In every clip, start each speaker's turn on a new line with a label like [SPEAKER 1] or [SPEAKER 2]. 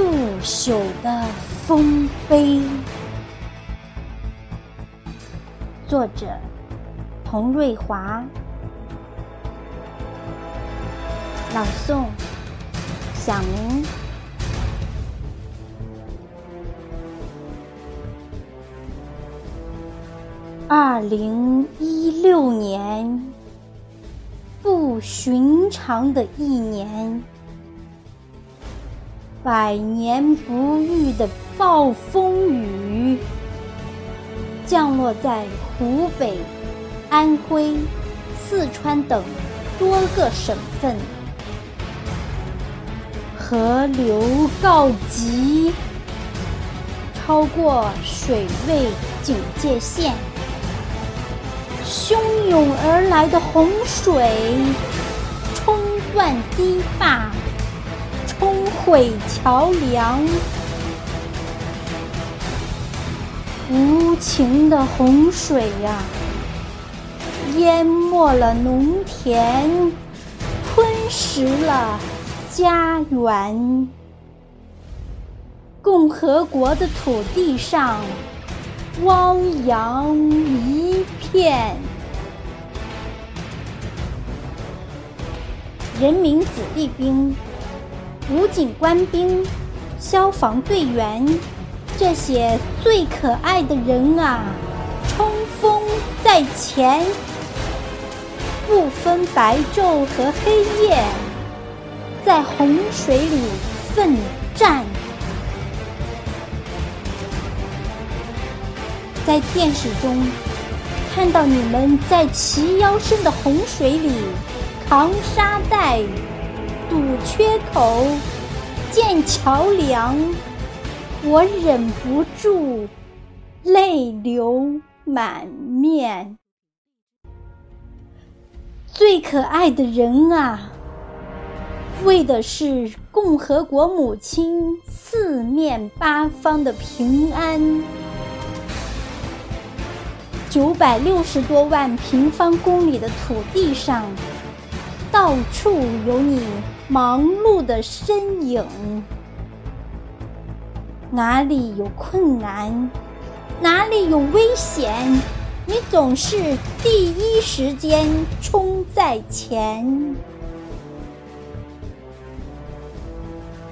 [SPEAKER 1] 不朽的丰碑。作者：童瑞华，朗诵：响明。二零一六年，不寻常的一年。百年不遇的暴风雨，降落在湖北、安徽、四川等多个省份，河流告急，超过水位警戒线，汹涌而来的洪水冲断堤坝。毁桥梁，无情的洪水呀，淹没了农田，吞噬了家园。共和国的土地上，汪洋一片，人民子弟兵。武警官兵、消防队员，这些最可爱的人啊，冲锋在前，不分白昼和黑夜，在洪水里奋战。在电视中看到你们在齐腰深的洪水里扛沙袋。堵缺口，建桥梁，我忍不住泪流满面。最可爱的人啊，为的是共和国母亲四面八方的平安。九百六十多万平方公里的土地上，到处有你。忙碌的身影，哪里有困难，哪里有危险，你总是第一时间冲在前，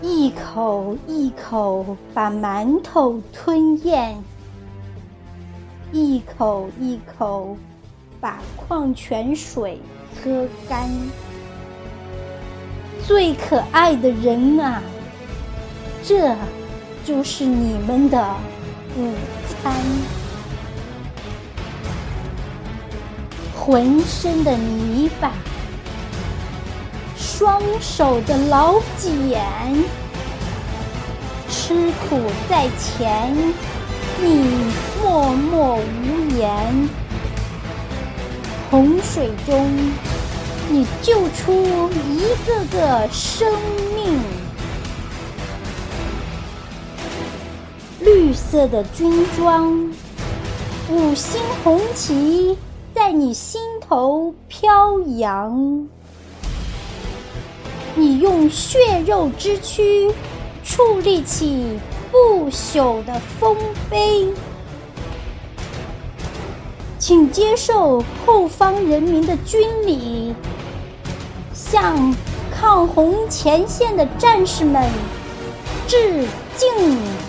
[SPEAKER 1] 一口一口把馒头吞咽，一口一口把矿泉水喝干。最可爱的人啊，这就是你们的午餐。浑身的泥巴，双手的老茧，吃苦在前，你默默无言。洪水中。你救出一个个生命，绿色的军装，五星红旗在你心头飘扬。你用血肉之躯矗立起不朽的丰碑，请接受后方人民的军礼。向抗洪前线的战士们致敬。